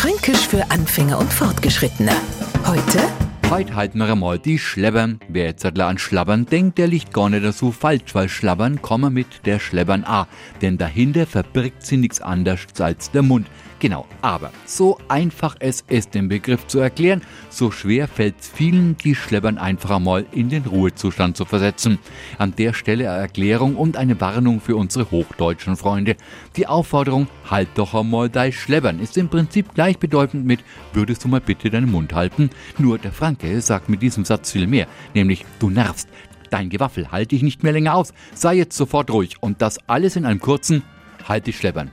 Fränkisch für Anfänger und Fortgeschrittene. Heute Heute halten wir einmal die Schleppern. Wer jetzt an Schlabbern denkt, der liegt gar nicht so falsch, weil Schlabbern kommen mit der Schleppern A. Denn dahinter verbirgt sie nichts anderes als der Mund. Genau, aber so einfach es ist, den Begriff zu erklären, so schwer fällt es vielen, die Schleppern einfach einmal in den Ruhezustand zu versetzen. An der Stelle eine Erklärung und eine Warnung für unsere hochdeutschen Freunde. Die Aufforderung, halt doch einmal dein Schleppern, ist im Prinzip gleichbedeutend mit, würdest du mal bitte deinen Mund halten? Nur der Franke sagt mit diesem Satz viel mehr, nämlich, du nervst. Dein Gewaffel halte ich nicht mehr länger aus. Sei jetzt sofort ruhig und das alles in einem kurzen Halt dich schleppern.